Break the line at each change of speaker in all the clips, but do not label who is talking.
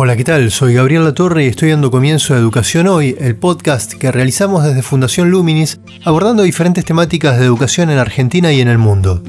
Hola, ¿qué tal? Soy Gabriel Latorre y estoy dando comienzo a Educación Hoy, el podcast que realizamos desde Fundación Luminis, abordando diferentes temáticas de educación en Argentina y en el mundo.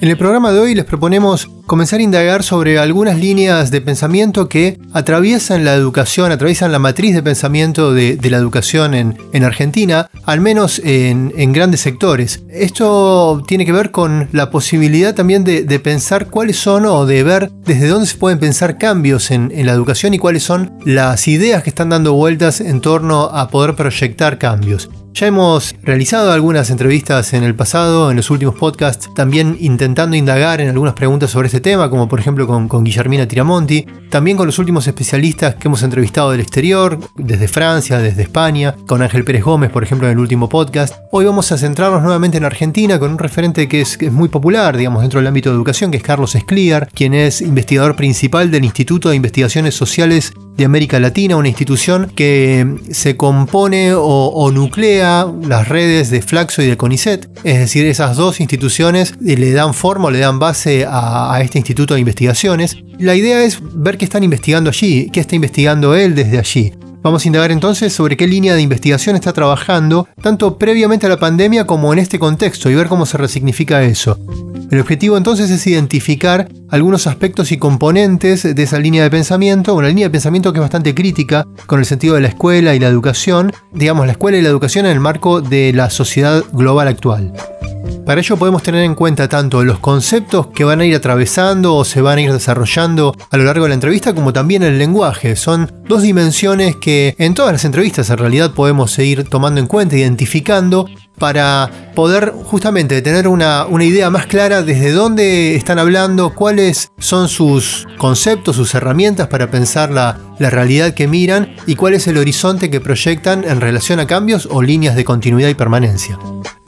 En el programa de hoy les proponemos comenzar a indagar sobre algunas líneas de pensamiento que atraviesan la educación, atraviesan la matriz de pensamiento de, la educación en, Argentina, al menos en, grandes sectores. Esto tiene que ver con la posibilidad también de, pensar cuáles son o de ver desde dónde se pueden pensar cambios en, la educación y cuáles son las ideas que están dando vueltas en torno a poder proyectar cambios. Ya hemos realizado algunas entrevistas en el pasado, en los últimos podcasts, también intentando indagar en algunas preguntas sobre este tema, como por ejemplo con, Guillermina Tiramonti, también con los últimos especialistas que hemos entrevistado del exterior, desde Francia, desde España, con Ángel Pérez Gómez, por ejemplo, en el último podcast. Hoy vamos a centrarnos nuevamente en Argentina con un referente que es, muy popular, digamos, dentro del ámbito de educación, que es Carlos Escliar, quien es investigador principal del Instituto de Investigaciones Sociales de América Latina, una institución que se compone o, nuclea las redes de Flaxo y de CONICET, es decir, esas dos instituciones le dan forma o le dan base a, a este instituto de investigaciones. La idea es ver qué están investigando allí, qué está investigando él desde allí. Vamos a indagar entonces sobre qué línea de investigación está trabajando, tanto previamente a la pandemia como en este contexto, y ver cómo se resignifica eso. El objetivo entonces es identificar algunos aspectos y componentes de esa línea de pensamiento, una línea de pensamiento que es bastante crítica con el sentido de la escuela y la educación, digamos la escuela y la educación en el marco de la sociedad global actual. Para ello podemos tener en cuenta tanto los conceptos que van a ir atravesando o se van a ir desarrollando a lo largo de la entrevista como también el lenguaje. Son dos dimensiones que en todas las entrevistas en realidad podemos seguir tomando en cuenta, identificando para poder justamente tener una, idea más clara desde dónde están hablando, cuáles son sus conceptos, sus herramientas para pensar la, la realidad que miran y cuál es el horizonte que proyectan en relación a cambios o líneas de continuidad y permanencia.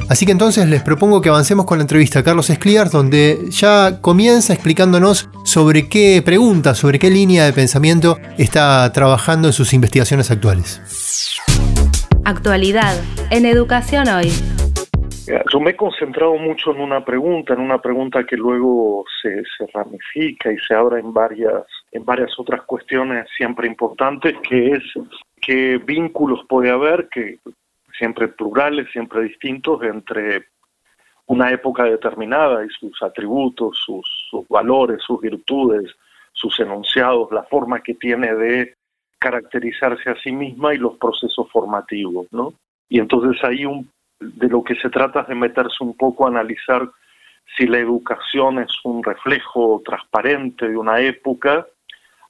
Así que entonces les propongo que avancemos con la entrevista a Carlos Escliar, donde ya comienza explicándonos sobre qué pregunta, sobre qué línea de pensamiento está trabajando en sus investigaciones actuales.
Actualidad en Educación Hoy.
Yo me he concentrado mucho en una pregunta, en una pregunta que luego se, se ramifica y se abre en varias, en varias otras cuestiones siempre importantes, que es qué vínculos puede haber, que siempre plurales, siempre distintos entre una época determinada y sus atributos, sus, valores, sus virtudes, sus enunciados, la forma que tiene de caracterizarse a sí misma y los procesos formativos, ¿no? Y entonces ahí un, de lo que se trata es de meterse un poco a analizar si la educación es un reflejo transparente de una época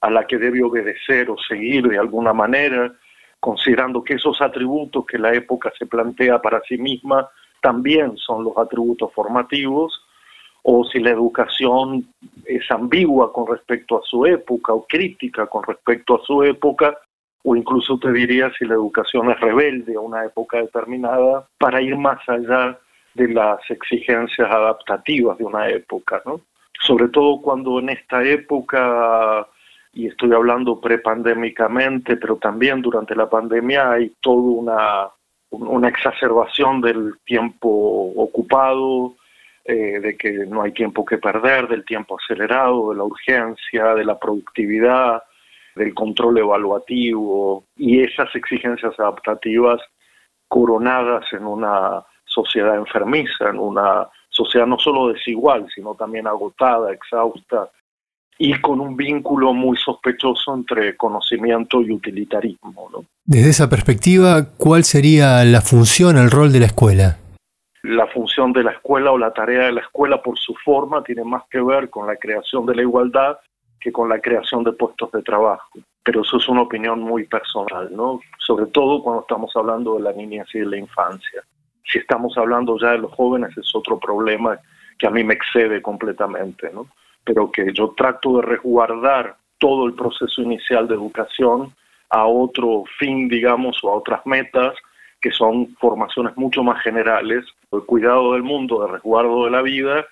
a la que debe obedecer o seguir de alguna manera, considerando que esos atributos que la época se plantea para sí misma también son los atributos formativos, o si la educación es ambigua con respecto a su época o crítica con respecto a su época, o incluso te diría si la educación es rebelde a una época determinada para ir más allá de las exigencias adaptativas de una época, ¿no? Sobre todo cuando en esta época y estoy hablando prepandémicamente, pero también durante la pandemia hay toda una, una exacerbación del tiempo ocupado, eh, de que no hay tiempo que perder, del tiempo acelerado, de la urgencia, de la productividad, del control evaluativo y esas exigencias adaptativas coronadas en una sociedad enfermiza, en una sociedad no solo desigual, sino también agotada, exhausta, y con un vínculo muy sospechoso entre conocimiento y utilitarismo. ¿no?
Desde esa perspectiva, ¿cuál sería la función, el rol de la escuela?
La función de la escuela o la tarea de la escuela por su forma tiene más que ver con la creación de la igualdad que con la creación de puestos de trabajo. Pero eso es una opinión muy personal, ¿no? Sobre todo cuando estamos hablando de la niñez y de la infancia. Si estamos hablando ya de los jóvenes es otro problema que a mí me excede completamente, ¿no? Pero que yo trato de resguardar todo el proceso inicial de educación a otro fin, digamos, o a otras metas que son formaciones mucho más generales, el cuidado del mundo, de resguardo de la vida,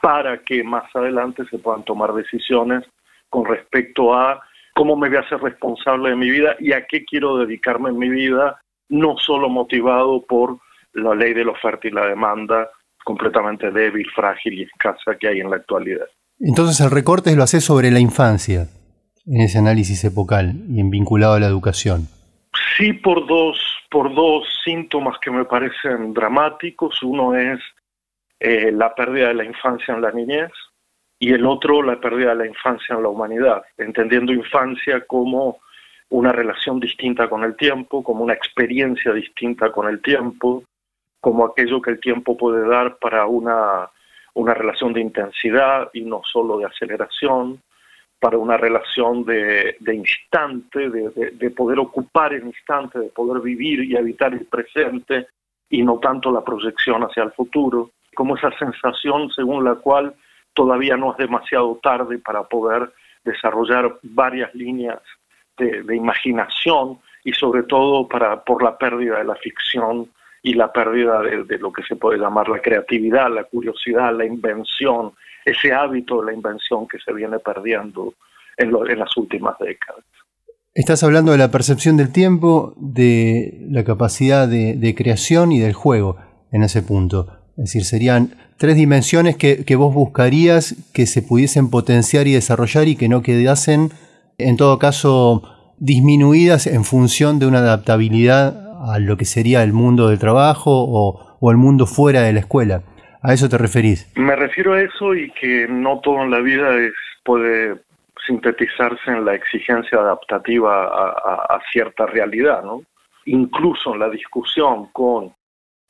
para que más adelante se puedan tomar decisiones con respecto a cómo me voy a hacer responsable de mi vida y a qué quiero dedicarme en mi vida, no solo motivado por la ley de la oferta y la demanda completamente débil, frágil y escasa que hay en la actualidad.
Entonces el recorte lo hace sobre la infancia, en ese análisis epocal y en vinculado a la educación.
Sí, por dos, por dos síntomas que me parecen dramáticos. Uno es eh, la pérdida de la infancia en la niñez y el otro la pérdida de la infancia en la humanidad, entendiendo infancia como una relación distinta con el tiempo, como una experiencia distinta con el tiempo, como aquello que el tiempo puede dar para una, una relación de intensidad y no solo de aceleración, para una relación de, instante, de, de, poder ocupar el instante, de poder vivir y habitar el presente y no tanto la proyección hacia el futuro, como esa sensación según la cual todavía no es demasiado tarde para poder desarrollar varias líneas de imaginación y sobre todo para, por la pérdida de la ficción y la pérdida de, lo que se puede llamar la creatividad, la curiosidad, la invención, ese hábito de la invención que se viene perdiendo en, en las últimas décadas.
Estás hablando de la percepción del tiempo, de la capacidad de, creación y del juego en ese punto. Es decir, serían tres dimensiones que, que, vos buscarías que se pudiesen potenciar y desarrollar y que no quedasen, en todo caso, disminuidas en función de una adaptabilidad a lo que sería el mundo del trabajo o, o el mundo fuera de la escuela. ¿A eso te referís?
Me refiero a eso y que no todo en la vida es, puede sintetizarse en la exigencia adaptativa a, a, cierta realidad, ¿no? Incluso en la discusión con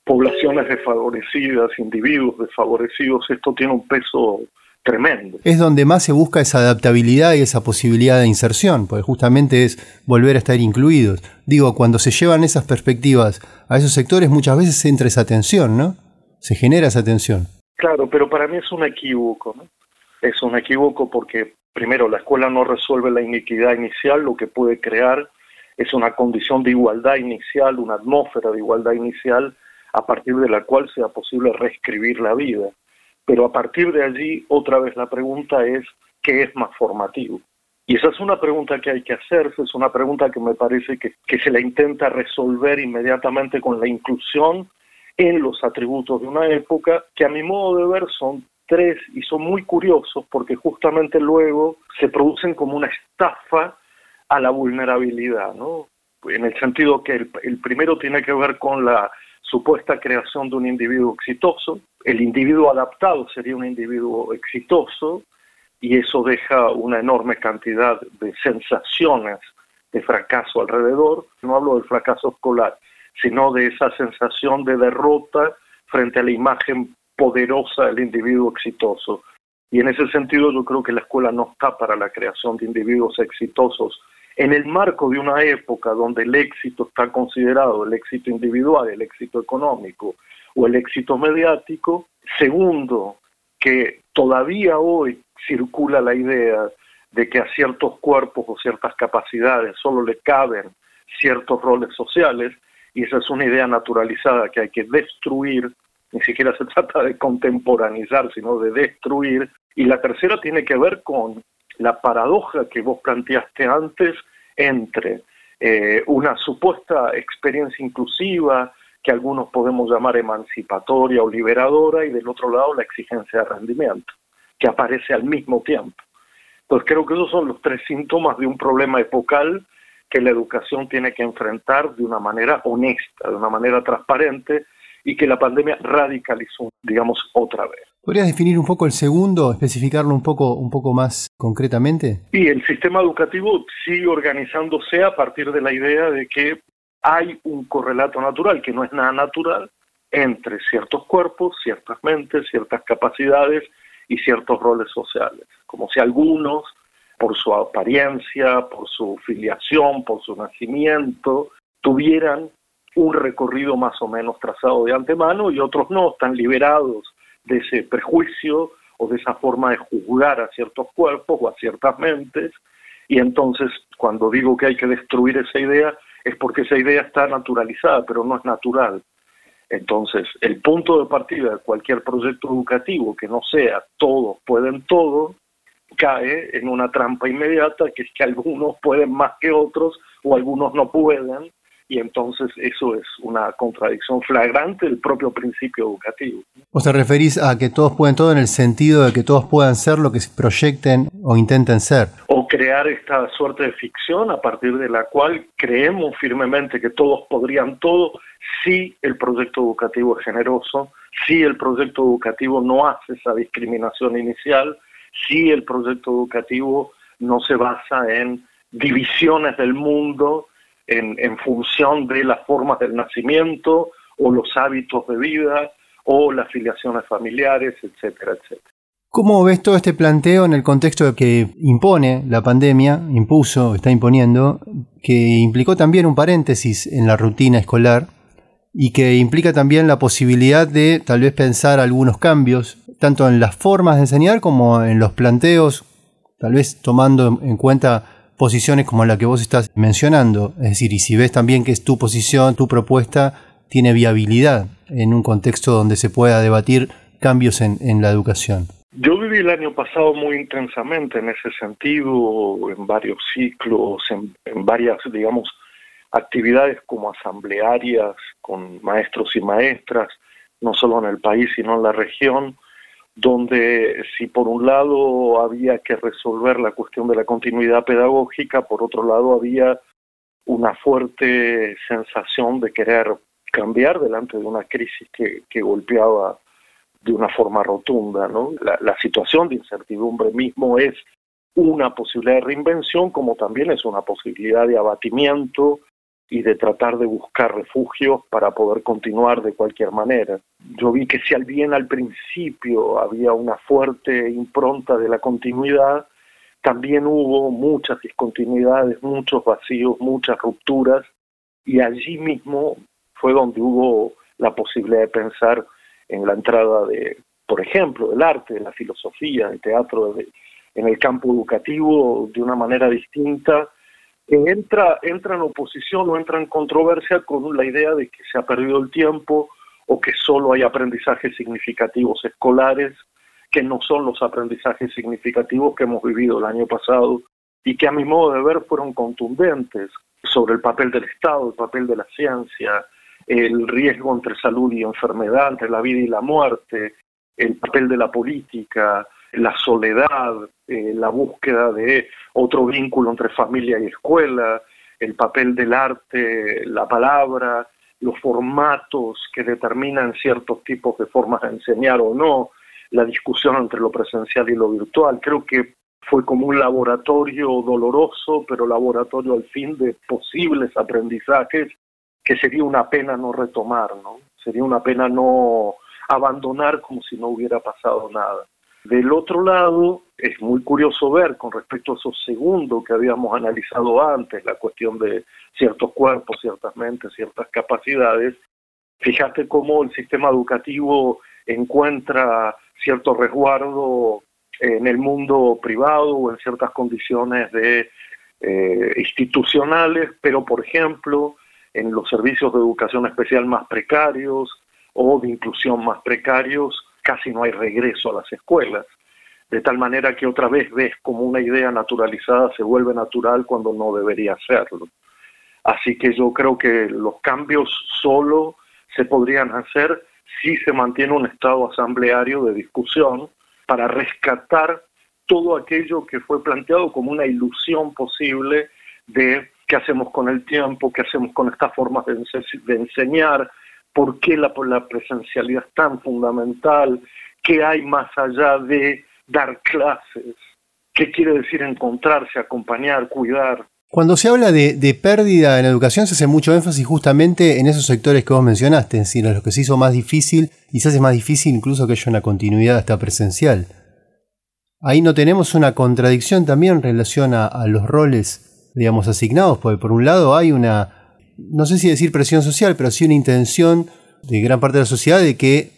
poblaciones desfavorecidas, individuos desfavorecidos, esto tiene un peso tremendo.
Es donde más se busca esa adaptabilidad y esa posibilidad de inserción, porque justamente es volver a estar incluidos. Digo, cuando se llevan esas perspectivas a esos sectores, muchas veces entra esa tensión, ¿no? Se genera esa tensión.
Claro, pero para mí es un equívoco, ¿no? Es un equívoco porque, primero, la escuela no resuelve la iniquidad inicial, lo que puede crear es una condición de igualdad inicial, una atmósfera de igualdad inicial, a partir de la cual sea posible reescribir la vida. Pero a partir de allí, otra vez la pregunta es, ¿qué es más formativo? Y esa es una pregunta que hay que hacerse, es una pregunta que me parece que, que se la intenta resolver inmediatamente con la inclusión en los atributos de una época, que a mi modo de ver son tres y son muy curiosos porque justamente luego se producen como una estafa a la vulnerabilidad, ¿no? En el sentido que el, el primero tiene que ver con la supuesta creación de un individuo exitoso. El individuo adaptado sería un individuo exitoso y eso deja una enorme cantidad de sensaciones de fracaso alrededor. No hablo del fracaso escolar, sino de esa sensación de derrota frente a la imagen poderosa del individuo exitoso. Y en ese sentido yo creo que la escuela no está para la creación de individuos exitosos en el marco de una época donde el éxito está considerado el éxito individual, el éxito económico o el éxito mediático. Segundo, que todavía hoy circula la idea de que a ciertos cuerpos o ciertas capacidades solo le caben ciertos roles sociales, y esa es una idea naturalizada que hay que destruir, ni siquiera se trata de contemporanizar, sino de destruir. Y la tercera tiene que ver con la paradoja que vos planteaste antes entre eh, una supuesta experiencia inclusiva que algunos podemos llamar emancipatoria o liberadora y del otro lado la exigencia de rendimiento, que aparece al mismo tiempo. Entonces creo que esos son los tres síntomas de un problema epocal que la educación tiene que enfrentar de una manera honesta, de una manera transparente y que la pandemia radicalizó, digamos, otra vez.
¿Podrías definir un poco el segundo, especificarlo un poco, un poco más concretamente?
Y el sistema educativo sigue organizándose a partir de la idea de que hay un correlato natural, que no es nada natural, entre ciertos cuerpos, ciertas mentes, ciertas capacidades y ciertos roles sociales, como si algunos, por su apariencia, por su filiación, por su nacimiento, tuvieran un recorrido más o menos trazado de antemano y otros no, están liberados de ese prejuicio o de esa forma de juzgar a ciertos cuerpos o a ciertas mentes. Y entonces, cuando digo que hay que destruir esa idea, es porque esa idea está naturalizada, pero no es natural. Entonces, el punto de partida de cualquier proyecto educativo que no sea todos pueden todo, cae en una trampa inmediata, que es que algunos pueden más que otros o algunos no pueden, y entonces eso es una contradicción flagrante del propio principio educativo.
¿Vos te referís a que todos pueden todo en el sentido de que todos puedan ser lo que se proyecten o intenten ser?
O crear esta suerte de ficción a partir de la cual creemos firmemente que todos podrían todo si el proyecto educativo es generoso, si el proyecto educativo no hace esa discriminación inicial, si el proyecto educativo no se basa en divisiones del mundo en, función de las formas del nacimiento o los hábitos de vida o las filiaciones familiares, etcétera, etcétera.
¿Cómo ves todo este planteo en el contexto que impone la pandemia, impuso, está imponiendo, que implicó también un paréntesis en la rutina escolar y que implica también la posibilidad de tal vez pensar algunos cambios, tanto en las formas de enseñar como en los planteos, tal vez tomando en cuenta posiciones como la que vos estás mencionando. Es decir, y si ves también que es tu posición, tu propuesta tiene viabilidad en un contexto donde se pueda debatir cambios en, la educación.
Yo viví el año pasado muy intensamente en ese sentido, en varios ciclos, en, en varias, digamos, actividades como asamblearias con maestros y maestras, no solo en el país, sino en la región, donde si por un lado había que resolver la cuestión de la continuidad pedagógica, por otro lado había una fuerte sensación de querer cambiar delante de una crisis que, golpeaba de una forma rotunda. La, la situación de incertidumbre mismo es una posibilidad de reinvención, como también es una posibilidad de abatimiento y de tratar de buscar refugios para poder continuar de cualquier manera. Yo vi que si al bien al principio había una fuerte impronta de la continuidad, también hubo muchas discontinuidades, muchos vacíos, muchas rupturas, y allí mismo fue donde hubo la posibilidad de pensar en la entrada de, por ejemplo, del arte, de la filosofía, del teatro, en el campo educativo de una manera distinta entra, entra en oposición o entra en controversia con la idea de que se ha perdido el tiempo o que solo hay aprendizajes significativos escolares, que no son los aprendizajes significativos que hemos vivido el año pasado y que a mi modo de ver fueron contundentes sobre el papel del Estado, el papel de la ciencia, el riesgo entre salud y enfermedad, entre la vida y la muerte, el papel de la política, la soledad, eh, la búsqueda de otro vínculo entre familia y escuela, el papel del arte, la palabra, los formatos que determinan ciertos tipos de formas de enseñar o no, la discusión entre lo presencial y lo virtual. Creo que fue como un laboratorio doloroso, pero laboratorio al fin de posibles aprendizajes que sería una pena no retomar, ¿no? Sería una pena no abandonar como si no hubiera pasado nada. Del otro lado, es muy curioso ver con respecto a esos segundos que habíamos analizado antes, la cuestión de ciertos cuerpos, ciertas mentes, ciertas capacidades, fíjate cómo el sistema educativo encuentra cierto resguardo en el mundo privado o en ciertas condiciones de eh, institucionales, pero por ejemplo en los servicios de educación especial más precarios o de inclusión más precarios, casi no hay regreso a las escuelas, de tal manera que otra vez ves como una idea naturalizada se vuelve natural cuando no debería serlo. Así que yo creo que los cambios solo se podrían hacer si se mantiene un estado asambleario de discusión para rescatar todo aquello que fue planteado como una ilusión posible de qué hacemos con el tiempo, qué hacemos con estas formas de, enseñar, por qué la, presencialidad es tan fundamental, qué hay más allá de dar clases, qué quiere decir encontrarse, acompañar, cuidar.
Cuando se habla de, pérdida en educación se hace mucho énfasis justamente en esos sectores que vos mencionaste, es decir, en los que se hizo más difícil y se hace más difícil incluso que haya una continuidad hasta presencial. Ahí no tenemos una contradicción también en relación a, a los roles, digamos, asignados, porque por un lado hay una no sé si decir presión social, pero sí una intención de gran parte de la sociedad de que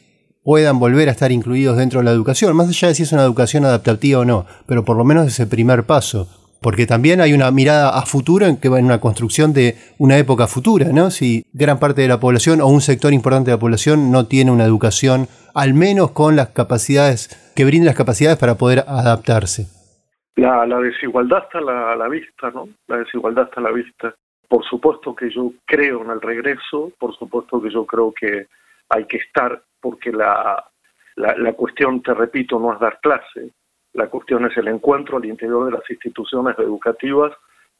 puedan volver a estar incluidos dentro de la educación, más allá de si es una educación adaptativa o no, pero por lo menos ese primer paso. porque también hay una mirada a futuro en que va en una construcción de una época futura, ¿no? Si gran parte de la población o un sector importante de la población no tiene una educación, al menos con las capacidades, que brinde las capacidades para poder adaptarse.
La, desigualdad está a la, vista, ¿no? La desigualdad está a la vista. Por supuesto que yo creo en el regreso, por supuesto que yo creo que hay que estar, porque la, la cuestión, te repito, no es dar clase, la cuestión es el encuentro al interior de las instituciones educativas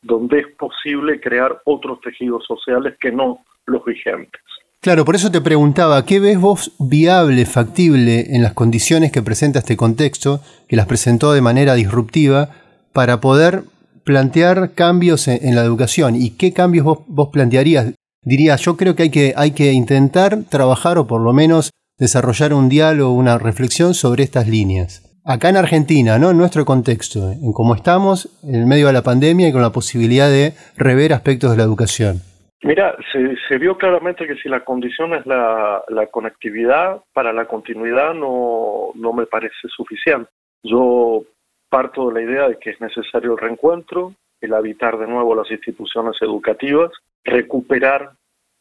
donde es posible crear otros tejidos sociales que no los vigentes.
Claro, por eso te preguntaba, ¿qué ves vos viable, factible en las condiciones que presenta este contexto, que las presentó de manera disruptiva, para poder plantear cambios en, la educación? ¿Y qué cambios vos, vos plantearías? Diría, yo creo que hay, que hay que intentar trabajar o por lo menos desarrollar un diálogo, una reflexión sobre estas líneas acá en Argentina, ¿no? En nuestro contexto, en cómo estamos en medio de la pandemia y con la posibilidad de rever aspectos de la educación.
Mira, se, vio claramente que si la condición es la, conectividad, para la continuidad no, no me parece suficiente. Yo parto de la idea de que es necesario el reencuentro, el habitar de nuevo las instituciones educativas, recuperar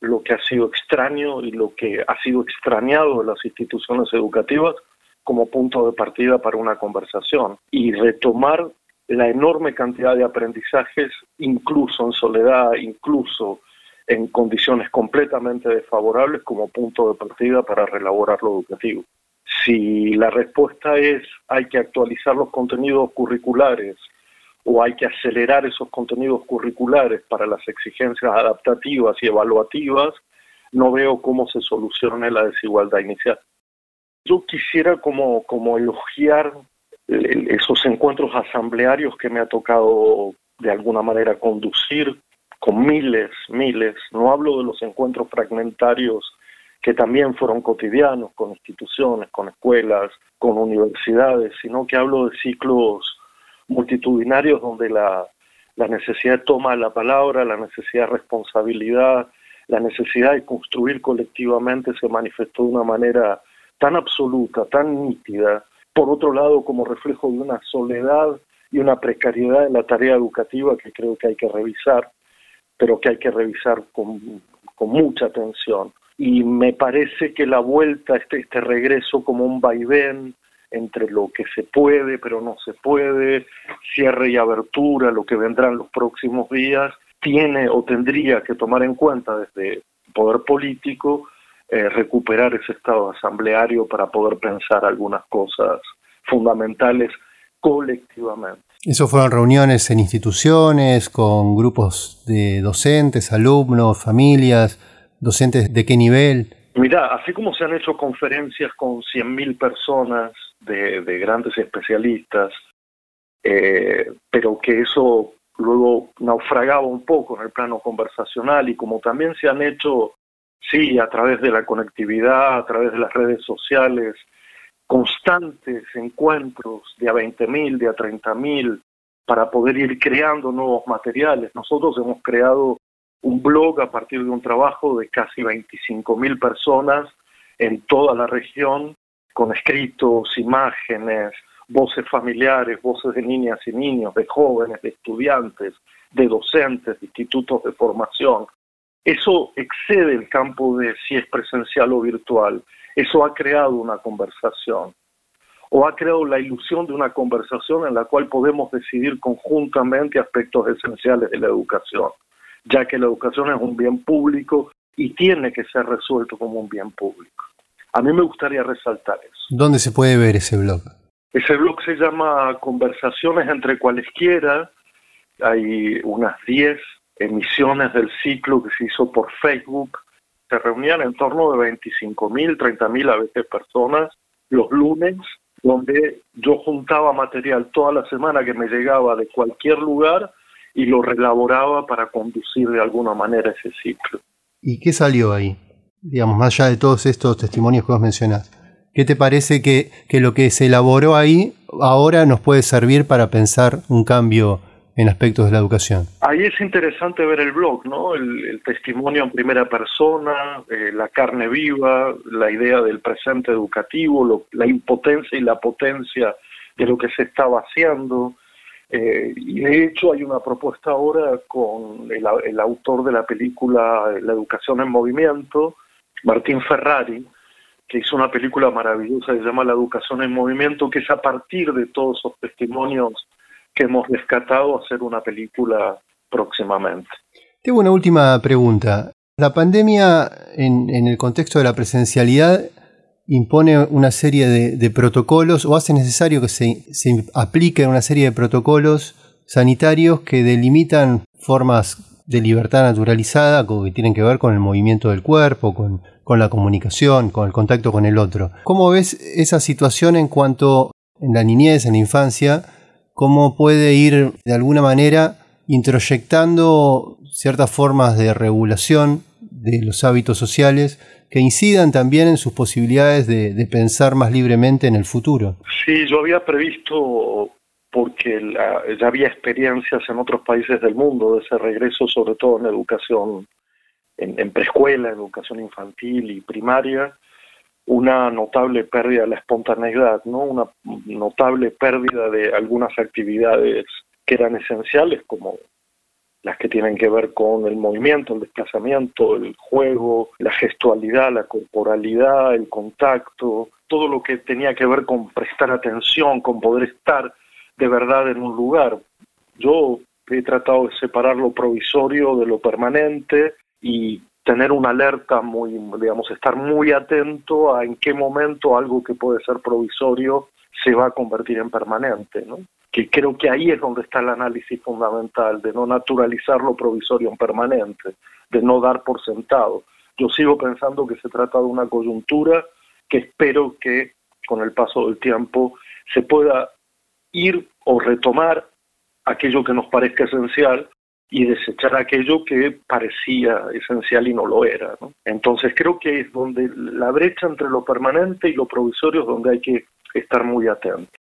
lo que ha sido extraño y lo que ha sido extrañado de las instituciones educativas, como punto de partida para una conversación y retomar la enorme cantidad de aprendizajes, incluso en soledad, incluso en condiciones completamente desfavorables, como punto de partida para relaborar lo educativo. Si la respuesta es hay que actualizar los contenidos curriculares o hay que acelerar esos contenidos curriculares para las exigencias adaptativas y evaluativas, no veo cómo se solucione la desigualdad inicial. Yo quisiera como, como elogiar esos encuentros asamblearios que me ha tocado de alguna manera conducir con miles, miles, no hablo de los encuentros fragmentarios que también fueron cotidianos con instituciones, con escuelas, con universidades, sino que hablo de ciclos multitudinarios donde la, necesidad de toma la palabra, la necesidad de responsabilidad, la necesidad de construir colectivamente se manifestó de una manera tan absoluta, tan nítida, por otro lado como reflejo de una soledad y una precariedad en la tarea educativa que creo que hay que revisar, pero que hay que revisar con, mucha atención. Y me parece que la vuelta, este, este regreso como un vaivén entre lo que se puede pero no se puede, cierre y abertura, lo que vendrá en los próximos días, tiene o tendría que tomar en cuenta desde poder político eh, recuperar ese estado asambleario para poder pensar algunas cosas fundamentales colectivamente.
¿Eso fueron reuniones en instituciones, con grupos de docentes, alumnos, familias, docentes de qué nivel?
Mira, así como se han hecho conferencias con 100.000 personas de, grandes especialistas, eh, pero que eso luego naufragaba un poco en el plano conversacional y como también se han hecho sí, a través de la conectividad, a través de las redes sociales, constantes encuentros de a 20.000, de a 30.000, para poder ir creando nuevos materiales. Nosotros hemos creado un blog a partir de un trabajo de casi 25.000 personas en toda la región, con escritos, imágenes, voces familiares, voces de niñas y niños, de jóvenes, de estudiantes, de docentes, de institutos de formación, eso excede el campo de si es presencial o virtual. Eso ha creado una conversación. O ha creado la ilusión de una conversación en la cual podemos decidir conjuntamente aspectos esenciales de la educación, ya que la educación es un bien público y tiene que ser resuelto como un bien público. A mí me gustaría resaltar eso.
¿Dónde se puede ver ese blog?
Ese blog se llama Conversaciones entre cualesquiera. Hay unas 10 emisiones del ciclo que se hizo por Facebook, se reunían en torno de 25 mil, 30 mil a veces personas los lunes, donde yo juntaba material toda la semana que me llegaba de cualquier lugar y lo relaboraba para conducir de alguna manera ese ciclo.
¿Y qué salió ahí? Digamos, más allá de todos estos testimonios que vos mencionás. ¿Qué te parece que, que lo que se elaboró ahí ahora nos puede servir para pensar un cambio en aspectos de la educación.
Ahí es interesante ver el blog, ¿no? El, testimonio en primera persona, eh, la carne viva, la idea del presente educativo, la impotencia y la potencia de lo que se estaba haciendo, Eh, y de hecho hay una propuesta ahora con el, autor de la película La educación en movimiento, Martín Ferrari, que hizo una película maravillosa que se llama La educación en movimiento, que es a partir de todos esos testimonios que hemos rescatado hacer una película próximamente.
Tengo una última pregunta. La pandemia en, en el contexto de la presencialidad impone una serie de, protocolos o hace necesario que se, se apliquen una serie de protocolos sanitarios que delimitan formas de libertad naturalizada que tienen que ver con el movimiento del cuerpo, con, con, la comunicación, con el contacto con el otro. ¿Cómo ves esa situación en cuanto en la niñez, en la infancia, cómo puede ir de alguna manera introyectando ciertas formas de regulación de los hábitos sociales que incidan también en sus posibilidades de, pensar más libremente en el futuro.
Sí, yo había previsto, porque ya había experiencias en otros países del mundo de ese regreso, sobre todo en educación, en, en preescuela, educación infantil y primaria, una notable pérdida de la espontaneidad, ¿no? una notable pérdida de algunas actividades que eran esenciales, como las que tienen que ver con el movimiento, el desplazamiento, el juego, la gestualidad, la corporalidad, el contacto, todo lo que tenía que ver con prestar atención, con poder estar de verdad en un lugar. Yo he tratado de separar lo provisorio de lo permanente y tener una alerta muy, digamos, estar muy atento a en qué momento algo que puede ser provisorio se va a convertir en permanente, ¿no? Que creo que ahí es donde está el análisis fundamental, de no naturalizar lo provisorio en permanente, de no dar por sentado. Yo sigo pensando que se trata de una coyuntura que espero que con el paso del tiempo se pueda ir o retomar aquello que nos parezca esencial y desechar aquello que parecía esencial y no lo era. Entonces creo que es donde la brecha entre lo permanente y lo provisorio es donde hay que estar muy atentos.